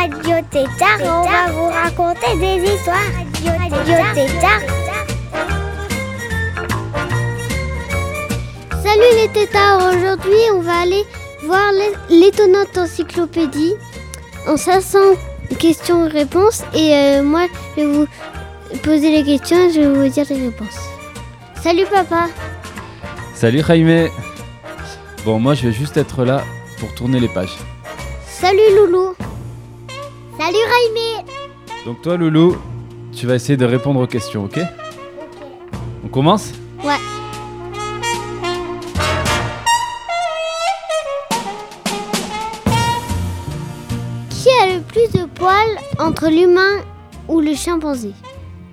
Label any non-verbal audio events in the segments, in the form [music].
Radio Tétard et on va vous raconter des histoires. Radio Tétard. Salut les tétards, aujourd'hui on va aller voir l'é- l'étonnante encyclopédie en 500 questions-réponses et euh, moi je vais vous poser les questions et je vais vous dire les réponses. Salut papa Salut Jaime Bon, moi je vais juste être là pour tourner les pages. Salut Loulou Salut Raimé Donc toi Loulou, tu vas essayer de répondre aux questions, ok. On commence? Ouais. Qui a le plus de poils entre l'humain ou le chimpanzé?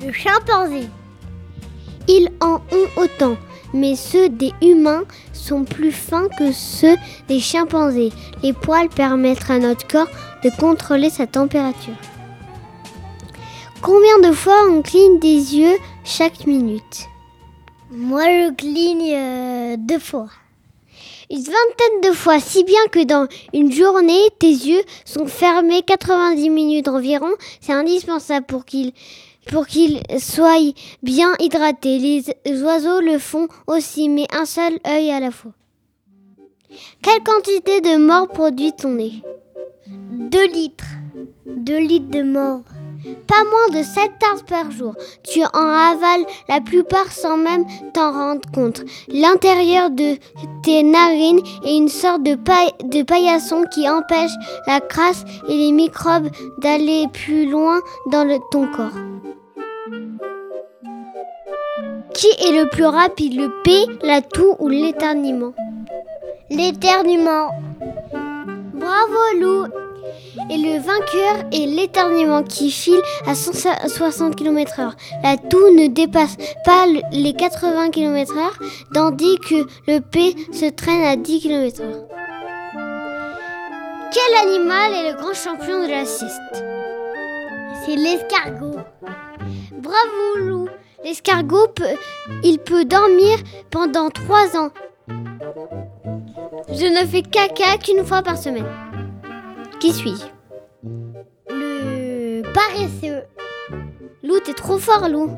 Le chimpanzé. Ils en ont autant, mais ceux des humains sont plus fins que ceux des chimpanzés. Les poils permettent à notre corps de contrôler sa température. Combien de fois on cligne des yeux chaque minute? Moi, je cligne euh, deux fois. Une vingtaine de fois, si bien que dans une journée, tes yeux sont fermés 90 minutes environ. C'est indispensable pour qu'ils pour qu'ils soient bien hydratés. Les oiseaux le font aussi, mais un seul œil à la fois. Quelle quantité de morts produit ton nez? Deux litres. Deux litres de mort. Pas moins de 7 tasses par jour. Tu en avales la plupart sans même t'en rendre compte. L'intérieur de tes narines est une sorte de, paillasson qui empêche la crasse et les microbes d'aller plus loin dans ton corps. Qui est le plus rapide, le P, la toux ou l'éternuement? L'éternuement. Bravo Lou Et le vainqueur est l'éternuement qui file à 160 km/h. La toux ne dépasse pas le- les 80 km/h, tandis que le P se traîne à 10 km/h. Quel animal est le grand champion de la sieste C'est l'escargot. Bravo Lou L'escargot, il peut dormir pendant 3 ans. Je ne fais caca qu'une fois par semaine. Qui suis-je? Le paresseux. Lou, t'es trop fort, Lou.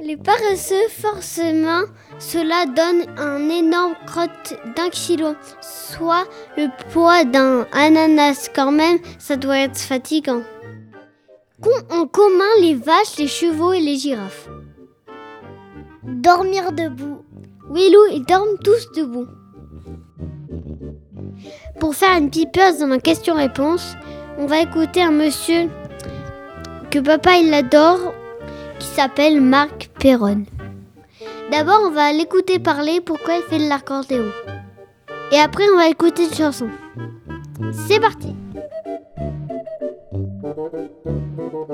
Les paresseux, forcément, cela donne un énorme crotte d'un kilo, soit le poids d'un ananas. Quand même, ça doit être fatigant. Qu'ont en commun les vaches, les chevaux et les girafes Dormir debout. Oui, Lou, ils dorment tous debout. Pour faire une pipeuse dans ma question-réponse, on va écouter un monsieur que papa il adore, qui s'appelle Marc Perron. D'abord, on va l'écouter parler pourquoi il fait de l'accordéon. Et après, on va écouter une chanson. C'est parti Un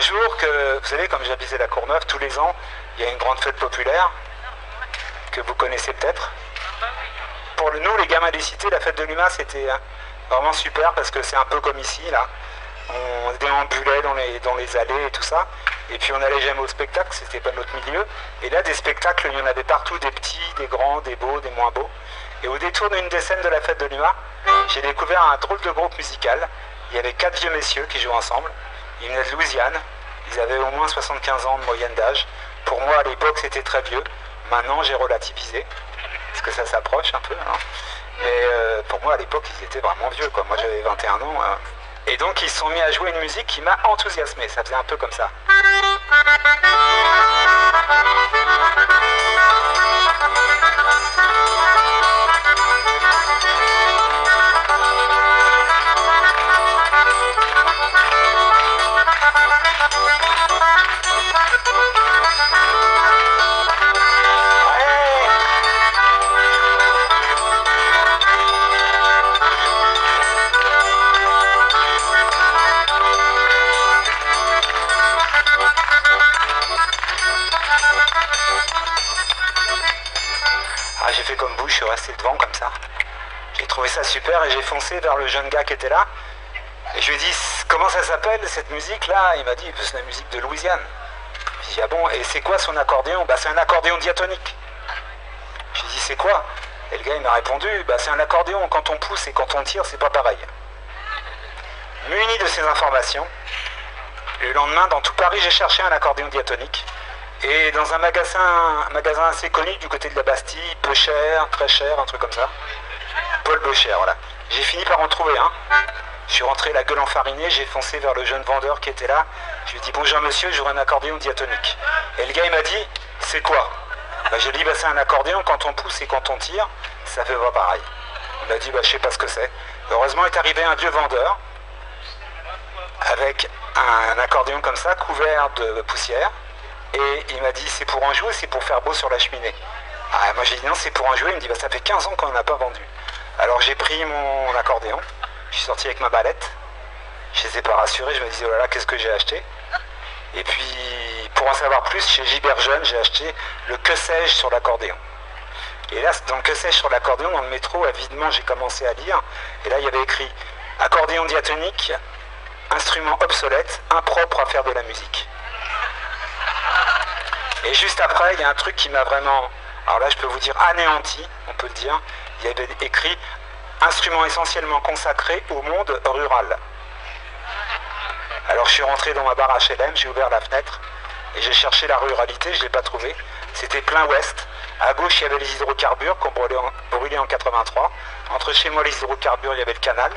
jour que, vous savez, comme j'habitais la Courneuve, tous les ans, il y a une grande fête populaire que vous connaissez peut-être. Pour nous, les gamins des cités, la fête de l'humain, c'était euh, vraiment super parce que c'est un peu comme ici, là. On déambulait dans les, allées et tout ça. Et puis on n'allait jamais au spectacle, c'était pas notre milieu. Et là, des spectacles, il y en avait partout, des petits, des grands, des beaux, des moins beaux. Et au détour d'une des scènes de la fête de l'humain, j'ai découvert un drôle de groupe musical. Il y avait quatre vieux messieurs qui jouaient ensemble. Ils venaient de Louisiane. Ils avaient au moins 75 ans de moyenne d'âge. Pour moi, à l'époque, c'était très vieux. Maintenant, j'ai relativisé. Parce que ça s'approche un peu. hein. Mais euh, pour moi, à l'époque, ils étaient vraiment vieux. Moi, j'avais 21 ans. hein. Et donc, ils se sont mis à jouer une musique qui m'a enthousiasmé. Ça faisait un peu comme ça. j'ai fait comme vous, je suis resté devant comme ça. J'ai trouvé ça super et j'ai foncé vers le jeune gars qui était là. Et je lui ai dit, comment ça s'appelle cette musique là Il m'a dit, c'est la musique de Louisiane. J'ai dit, ah bon, et c'est quoi son accordéon? Bah c'est un accordéon diatonique. J'ai dit, c'est quoi? Et le gars il m'a répondu, bah c'est un accordéon, quand on pousse et quand on tire, c'est pas pareil. Muni de ces informations, le lendemain, dans tout Paris, j'ai cherché un accordéon diatonique. Et dans un magasin, un magasin assez connu du côté de la Bastille, peu cher, très cher, un truc comme ça. Paul Becher, voilà. J'ai fini par en trouver un. Je suis rentré la gueule enfarinée, j'ai foncé vers le jeune vendeur qui était là. Je lui ai dit bonjour monsieur, j'aurais un accordéon diatonique. Et le gars il m'a dit c'est quoi? Bah, Je lui ai dit bah, c'est un accordéon, quand on pousse et quand on tire, ça fait pas pareil. Il m'a dit bah, je sais pas ce que c'est. Heureusement est arrivé un vieux vendeur avec un accordéon comme ça, couvert de poussière. Et il m'a dit c'est pour en jouer, c'est pour faire beau sur la cheminée. Ah, moi j'ai dit non, c'est pour en jouer. Il me dit bah, ça fait 15 ans qu'on n'a pas vendu. Alors j'ai pris mon accordéon, je suis sorti avec ma balette. Je les ai pas rassurés, je me disais oh là là, qu'est-ce que j'ai acheté? Et puis pour en savoir plus, chez Gilbert Jeune, j'ai acheté le que sais-je sur l'accordéon. Et là, dans que sais-je sur l'accordéon, dans le métro, avidement, j'ai commencé à lire. Et là, il y avait écrit accordéon diatonique, instrument obsolète, impropre à faire de la musique. Et juste après, il y a un truc qui m'a vraiment, alors là je peux vous dire anéanti, on peut le dire, il y avait écrit instrument essentiellement consacré au monde rural. Alors je suis rentré dans ma barre HLM, j'ai ouvert la fenêtre et j'ai cherché la ruralité, je ne l'ai pas trouvé. C'était plein ouest. À gauche, il y avait les hydrocarbures qu'on brûlait en, brûlait en 83. Entre chez moi, les hydrocarbures, il y avait le canal.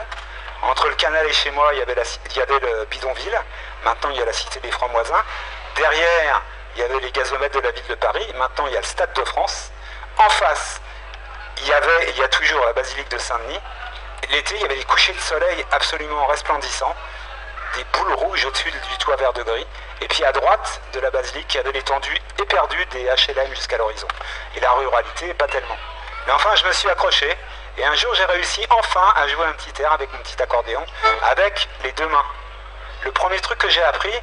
Entre le canal et chez moi, il y avait, le bidonville. Maintenant, il y a la cité des Francs-Moisins. Derrière, il y avait les gazomètres de la ville de Paris. Maintenant, il y a le Stade de France. En face, il y avait, il y a toujours la basilique de Saint-Denis. L'été, il y avait des couchers de soleil absolument resplendissants, des boules rouges au-dessus du toit vert de gris. Et puis à droite de la basilique, il y avait l'étendue éperdue des HLM jusqu'à l'horizon. Et la ruralité, pas tellement. Mais enfin, je me suis accroché. Et un jour, j'ai réussi enfin à jouer un petit air avec mon petit accordéon, avec les deux mains. Le premier truc que j'ai appris,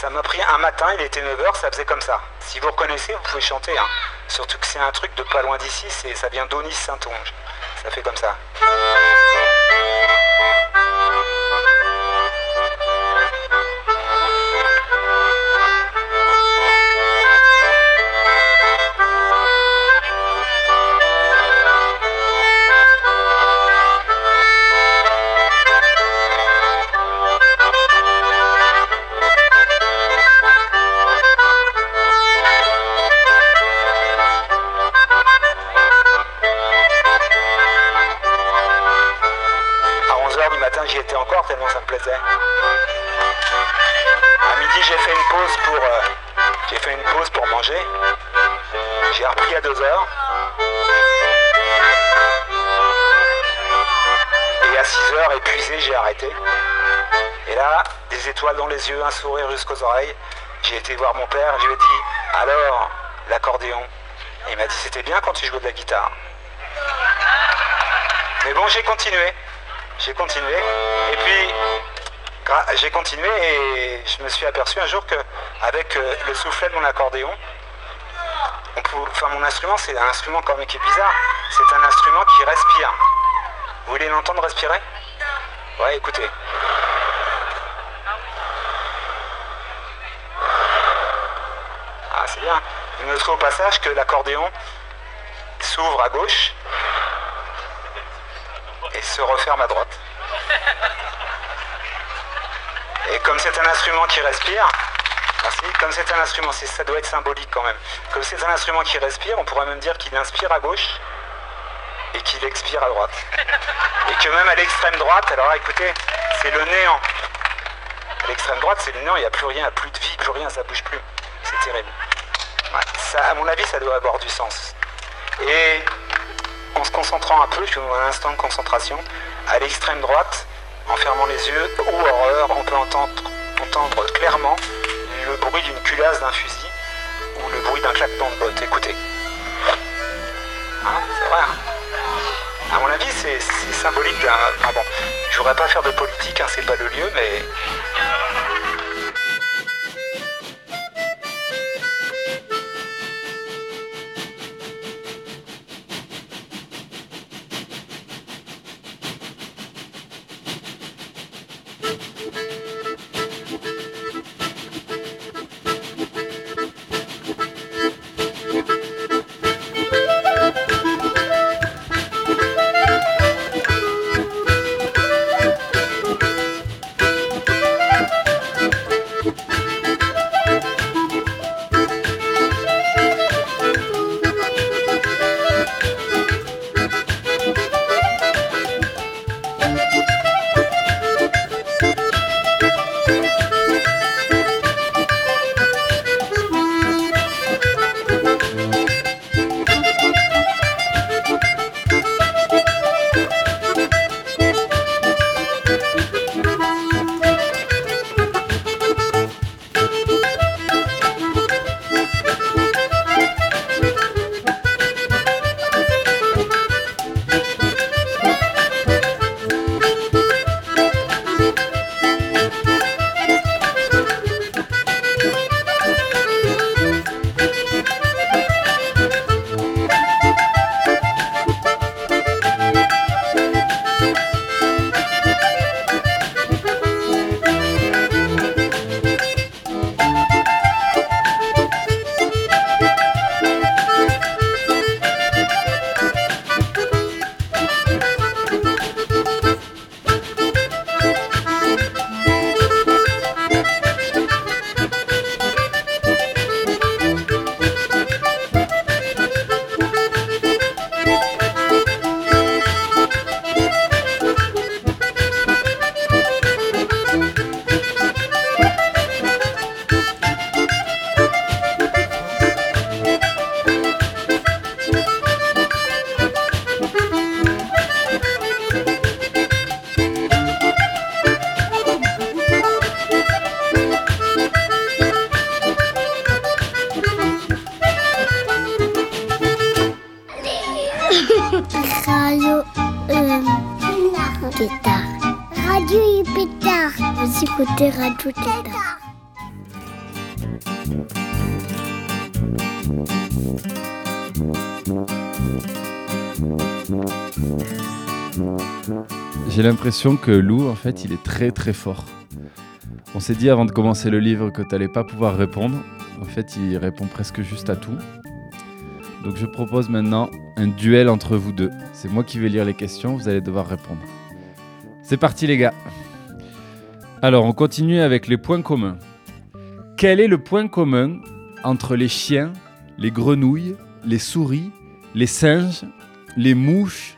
ça m'a pris un matin, il était 9h, ça faisait comme ça. Si vous reconnaissez, vous pouvez chanter. Hein. Surtout que c'est un truc de pas loin d'ici, ça vient d'Onis-Saint-Onge. Ça fait comme ça. Étoiles dans les yeux, un sourire jusqu'aux oreilles. J'ai été voir mon père, je lui ai dit, alors, l'accordéon. Il m'a dit, c'était bien quand tu jouais de la guitare. Mais bon, j'ai continué j'ai continué. Et puis, j'ai continué et je me suis aperçu un jour que avec euh, le soufflet de mon accordéon, enfin mon instrument c'est un instrument quand même qui est bizarre, c'est un instrument qui respire. Vous voulez l'entendre respirer? Ouais, écoutez. C'est bien. Vous au passage que l'accordéon s'ouvre à gauche et se referme à droite. Et comme c'est un instrument qui respire, comme c'est un instrument, ça doit être symbolique quand même. Comme c'est un instrument qui respire, on pourrait même dire qu'il inspire à gauche et qu'il expire à droite. Et que même à l'extrême droite, alors écoutez, c'est le néant. À l'extrême droite, c'est le néant, il n'y a plus rien, plus de vie, plus rien, ça bouge plus. C'est terrible. Ça, à mon avis, ça doit avoir du sens. Et en se concentrant un peu, je suis dans un instant de concentration, à l'extrême droite, en fermant les yeux, ou horreur, on peut entendre, entendre clairement le bruit d'une culasse d'un fusil ou le bruit d'un claquement de botte. Écoutez. Hein, c'est vrai. Hein. à mon avis, c'est symbolique d'un. Ah bon, je voudrais pas faire de politique, hein, c'est pas le lieu, mais J'ai l'impression que Lou, en fait, il est très très fort. On s'est dit avant de commencer le livre que t'allais pas pouvoir répondre. En fait, il répond presque juste à tout. Donc je propose maintenant un duel entre vous deux. C'est moi qui vais lire les questions, vous allez devoir répondre. C'est parti les gars. Alors on continue avec les points communs. Quel est le point commun entre les chiens, les grenouilles, les souris, les singes, les mouches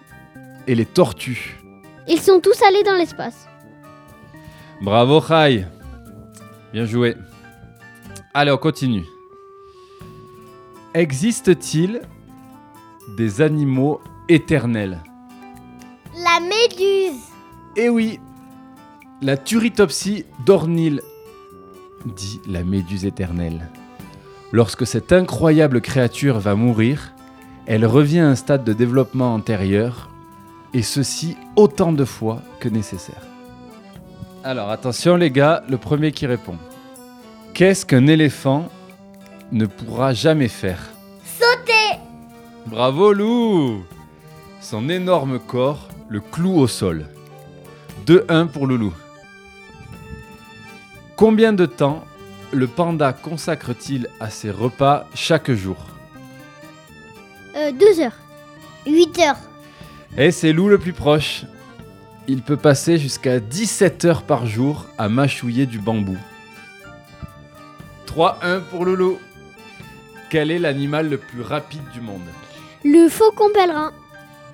et les tortues? Ils sont tous allés dans l'espace. Bravo Khai Bien joué. Allez, on continue. Existe-t-il des animaux éternels? La méduse. Eh oui La Turritopsie d'Ornil, dit la méduse éternelle. Lorsque cette incroyable créature va mourir, elle revient à un stade de développement antérieur, et ceci autant de fois que nécessaire. Alors attention les gars, le premier qui répond. Qu'est-ce qu'un éléphant ne pourra jamais faire? Sauter. Bravo Lou Son énorme corps le cloue au sol. 2-1 pour Loulou. Combien de temps le panda consacre-t-il à ses repas chaque jour Euh, deux heures. 8 heures. Et c'est Lou le plus proche. Il peut passer jusqu'à 17 heures par jour à mâchouiller du bambou. 3-1 pour Loulou. Quel est l'animal le plus rapide du monde Le faucon pèlerin.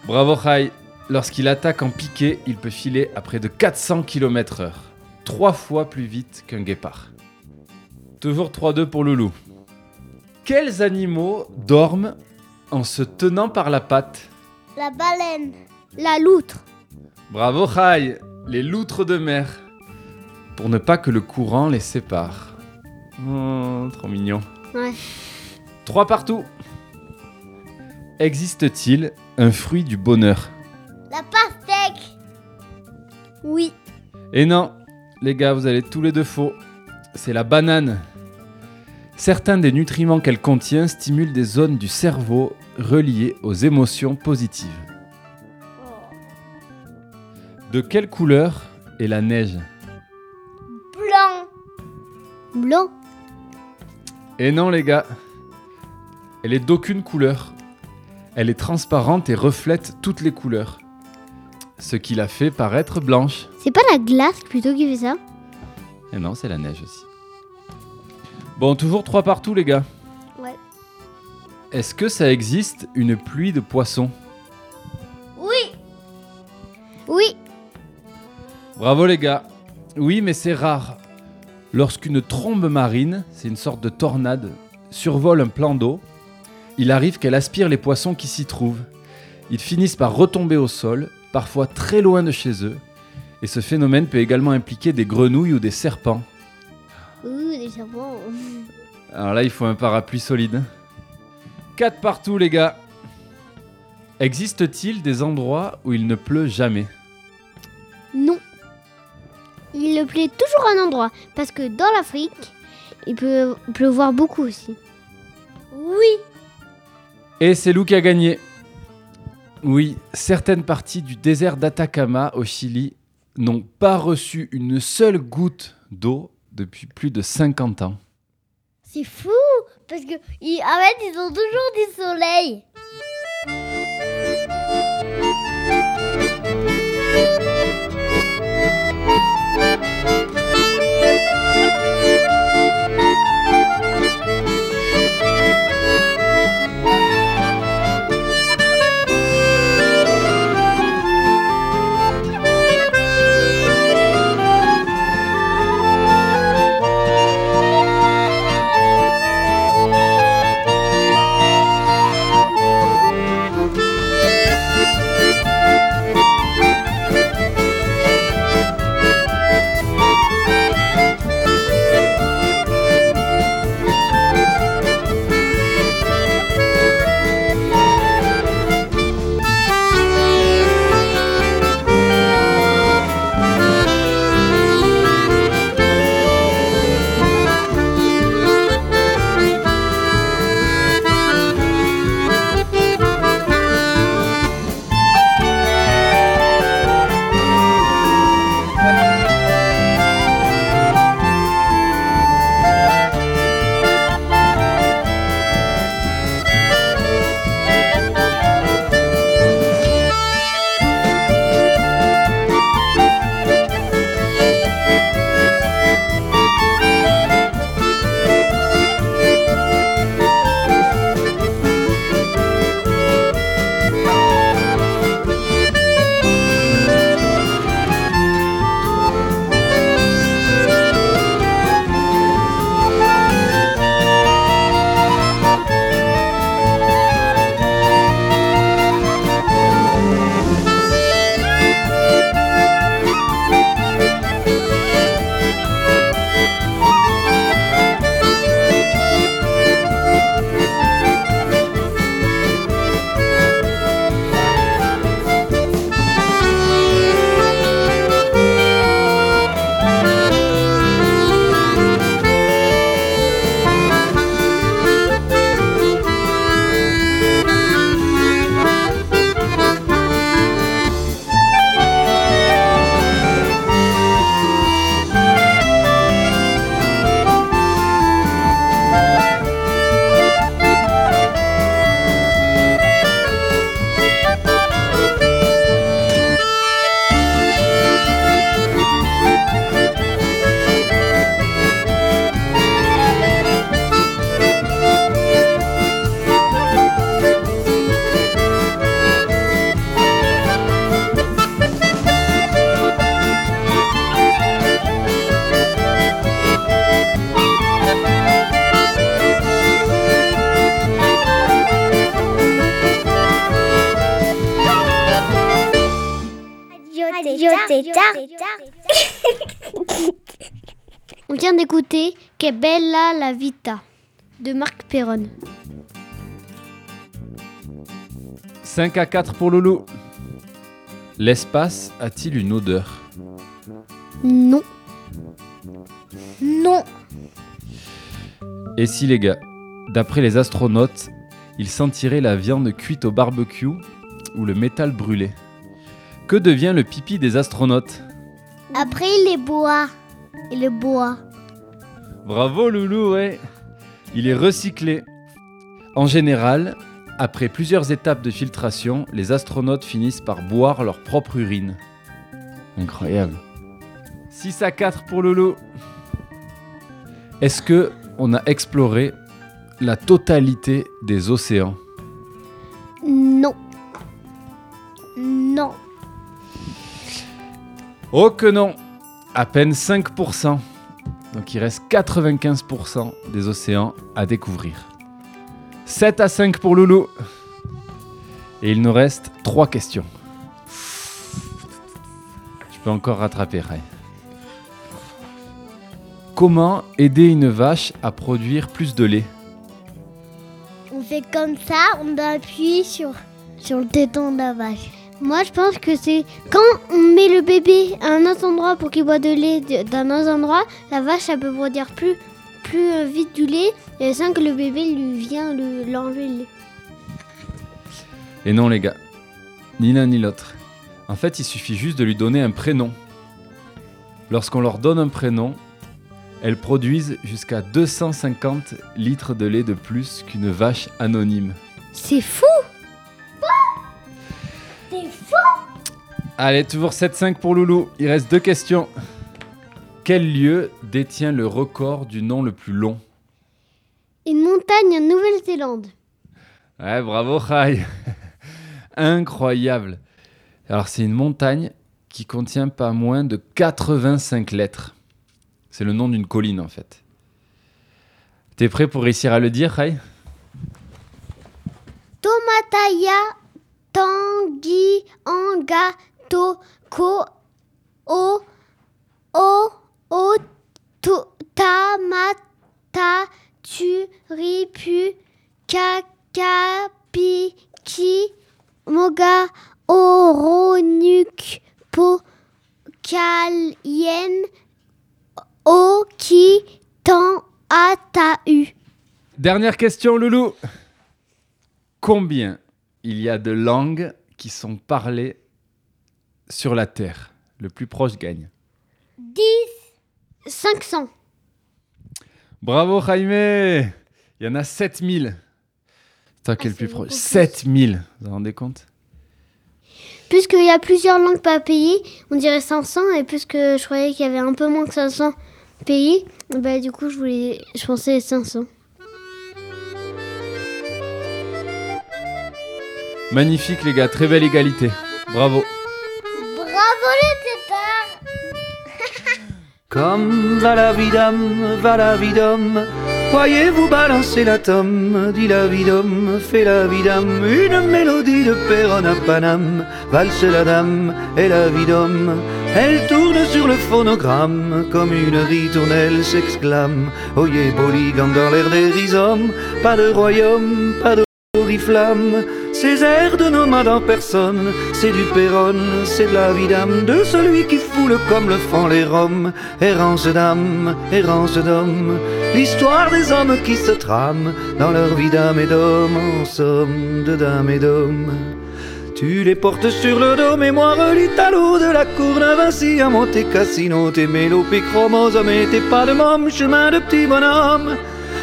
Bravo Khai. Lorsqu'il attaque en piqué, il peut filer à près de 400 km/h. Trois fois plus vite qu'un guépard. Toujours 3-2 pour Loulou. Quels animaux dorment en se tenant par la patte? La baleine. La loutre. Bravo Khai, les loutres de mer. Pour ne pas que le courant les sépare. Oh, trop mignon. Ouais. Trois partout. Existe-t-il un fruit du bonheur? La pastèque. Oui. Et non, les gars, vous allez tous les deux faux. C'est la banane. Certains des nutriments qu'elle contient stimulent des zones du cerveau reliées aux émotions positives. De quelle couleur est la neige Blanc. Blanc. Et non, les gars. Elle est d'aucune couleur. Elle est transparente et reflète toutes les couleurs. Ce qui la fait paraître blanche. C'est pas la glace plutôt qui fait ça Et non, c'est la neige aussi. Bon, toujours trois partout, les gars. Ouais. Est-ce que ça existe une pluie de poissons Oui. Oui. Bravo, les gars. Oui, mais c'est rare. Lorsqu'une trombe marine, c'est une sorte de tornade, survole un plan d'eau, il arrive qu'elle aspire les poissons qui s'y trouvent. Ils finissent par retomber au sol, parfois très loin de chez eux, et ce phénomène peut également impliquer des grenouilles ou des serpents. Ouh, des serpents. [laughs] Alors là, il faut un parapluie solide. 4 partout, les gars. Existe-t-il des endroits où il ne pleut jamais? Non. Il le plaît toujours à un endroit. Parce que dans l'Afrique, il peut pleuvoir beaucoup aussi. Oui. Et c'est Lou qui a gagné. Oui, certaines parties du désert d'Atacama au Chili n'ont pas reçu une seule goutte d'eau depuis plus de 50 ans. C'est fou. Parce que, fait, ils ont toujours du soleil. On vient d'écouter Que bella la vita de Marc Perron. 5 à 4 pour Loulou. L'espace a-t-il une odeur? Non. Non. Et si les gars, d'après les astronautes, ils sentiraient la viande cuite au barbecue ou le métal brûlé? Que devient le pipi des astronautes Après, il les boit. Il le boit. Bravo Loulou, ouais Il est recyclé. En général, après plusieurs étapes de filtration, les astronautes finissent par boire leur propre urine. Incroyable. 6 à 4 pour Loulou. Est-ce que on a exploré la totalité des océans Oh que non À peine 5%. Donc il reste 95% des océans à découvrir. 7 à 5 pour Loulou. Et il nous reste 3 questions. Tu peux encore rattraper, Ray. Comment aider une vache à produire plus de lait? On fait comme ça, on appuie sur, sur le téton de la vache. Moi, je pense que c'est quand on met le bébé à un autre endroit pour qu'il boit de lait d'un autre endroit, la vache, elle peut produire plus, plus euh, vite du lait et sans que le bébé lui vient le- l'enlever le lait. Et non les gars, ni l'un ni l'autre. En fait, il suffit juste de lui donner un prénom. Lorsqu'on leur donne un prénom, elles produisent jusqu'à 250 litres de lait de plus qu'une vache anonyme. C'est fou Allez, toujours 7-5 pour Loulou. Il reste deux questions. Quel lieu détient le record du nom le plus long? Une montagne en Nouvelle-Zélande. Ouais, bravo Rai. [laughs] Incroyable. Alors c'est une montagne qui contient pas moins de 85 lettres. C'est le nom d'une colline en fait. T'es prêt pour réussir à le dire, Rai Tomataya Tanguy Anga Ko O O O To Tamata Tu Ripu Kaka Piki Moga Oronuk Po Kalien O Ki Tan Atau Dernière question, Loulou. Combien il y a de langues qui sont parlées sur la Terre Le plus proche gagne. 10 500 Bravo Jaime Il y en a 7000. Toi qui es le plus proche. beaucoup plus. 7000 Vous vous rendez compte? Puisqu'il y a plusieurs langues par pays, on dirait 500, et puisque je croyais qu'il y avait un peu moins que 500 pays, bah du coup je voulais, je pensais 500. Magnifique les gars, très belle égalité. Bravo. [laughs] Comme va la vie d'homme, va la vie d'homme. Voyez-vous balancer la tome, dit la vie d'homme, fait la vie d'âme, une mélodie de Perron à Paname, valse la dame et la vie d'homme. Elle tourne sur le phonogramme, comme une ritournelle s'exclame. Oyez Bolligam dans l'air des rhizomes, pas de royaume, pas de oriflamme. Ces airs de nomade en personne, c'est du Perron, c'est de la vie d'âme de celui qui foule comme le font les Roms. Errance d'âme, errance d'homme, l'histoire des hommes qui se trament dans leur vie d'âme et d'homme, en somme, de dame et d'homme. Tu les portes sur le dos, mémoire l'Italo de la cour Vinci à Monte Cassino, tes mélopées chromosomes et tes pas de môme, chemin de petit bonhomme.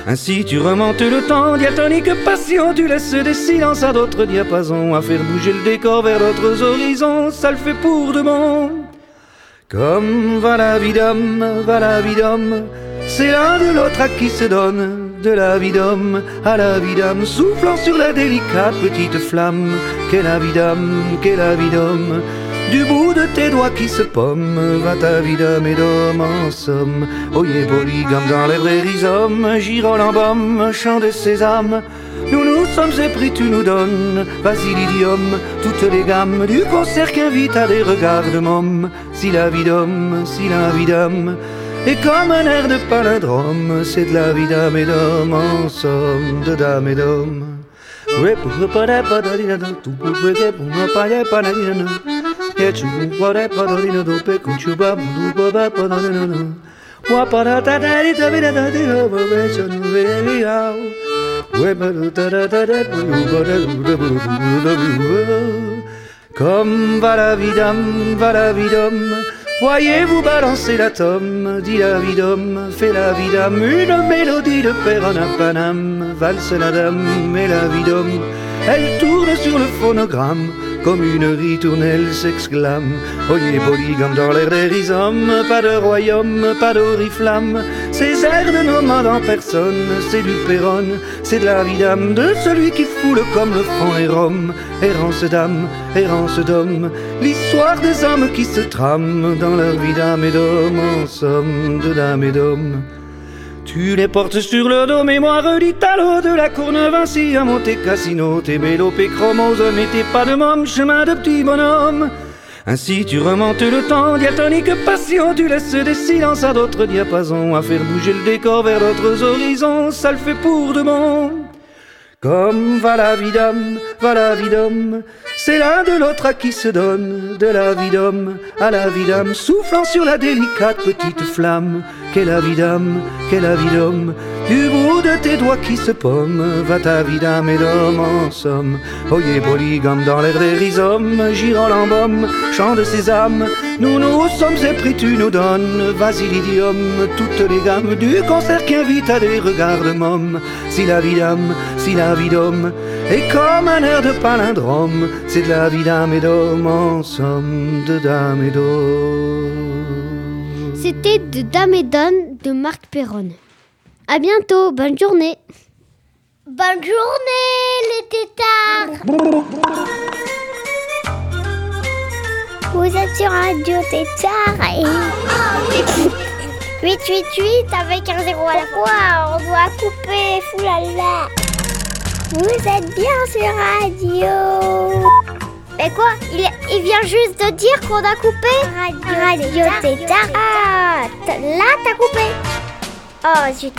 Ainsi tu remontes le temps, diatonique passion, tu laisses des silences à d'autres diapasons, à faire bouger le décor vers d'autres horizons, ça le fait pour de bon. Comme va la vie d'homme, va la vie d'homme, c'est l'un de l'autre à qui se donne, de la vie d'homme à la vie d'âme, soufflant sur la délicate petite flamme, qu'est la vie d'âme, qu'est la vie d'homme. Du bout de tes doigts qui se pomment, va ta vie d'homme et d'homme en somme. Oyez polygame dans les vrais rhizomes, girole en chant de sésame. Nous nous sommes épris, tu nous donnes, vas-y l'idiome, toutes les gammes du concert qu'invite à des regards de môme. Si la vie d'homme, si la vie d'homme, et comme un air de palindrome, c'est de la vie d'âme et d'homme, en somme, de dame et d'homme. Comme va la vie d'homme, va la vie d'homme, voyez-vous balancer la tome, dit la vie d'homme, fait la vie d'âme, une mélodie de Panam, valse la dame, et la vie d'homme, elle tourne sur le phonogramme, comme une ritournelle s'exclame. Oyez polygame dans l'air des rhizomes, pas de royaume, pas d'oriflamme. Ces airs de nomade en personne, c'est du péronne, c'est de la vie d'âme de celui qui foule comme le front et Rome. Errance d'âme, errance d'homme, l'histoire des hommes qui se trament dans leur vie d'âme et d'homme, en somme de dame et d'homme. Tu les portes sur le dos, mémoire d'Italo de la Courneuve ainsi à Monte Cassino, tes mélos chromose, mais t'es pas de môme, chemin de petit bonhomme. Ainsi tu remontes le temps, diatonique passion, tu laisses des silences à d'autres diapasons, à faire bouger le décor vers d'autres horizons, ça le fait pour de bon. Comme va la vie d'homme, va la vie d'homme, c'est l'un de l'autre à qui se donne, de la vie d'homme à la vie soufflant sur la délicate petite flamme. Qu'est la vie d'âme, qu'est la vie d'homme, du bout de tes doigts qui se pomment, va ta vie d'âme et d'homme en somme. Oyez polygame dans l'air des rhizomes, girant chant de ses âmes, nous nous sommes épris, tu nous donnes, vas-y l'idiome, toutes les gammes du concert qui invite à des regards de môme. Si la vie si la vie d'homme, est comme un air de palindrome, c'est de la vie d'âme et d'homme en somme, de dame et d'homme. C'était de Dame et Donne de Marc Perron. À bientôt, bonne journée. Bonne journée les tétards Vous êtes sur Radio Tétard et... 888 avec un zéro à la fois, on doit couper, foulala Vous êtes bien sur Radio Mais quoi il, il vient juste de dire qu'on a coupé Radio, Radio Tétard Ah, là t'as coupé. Oh, zut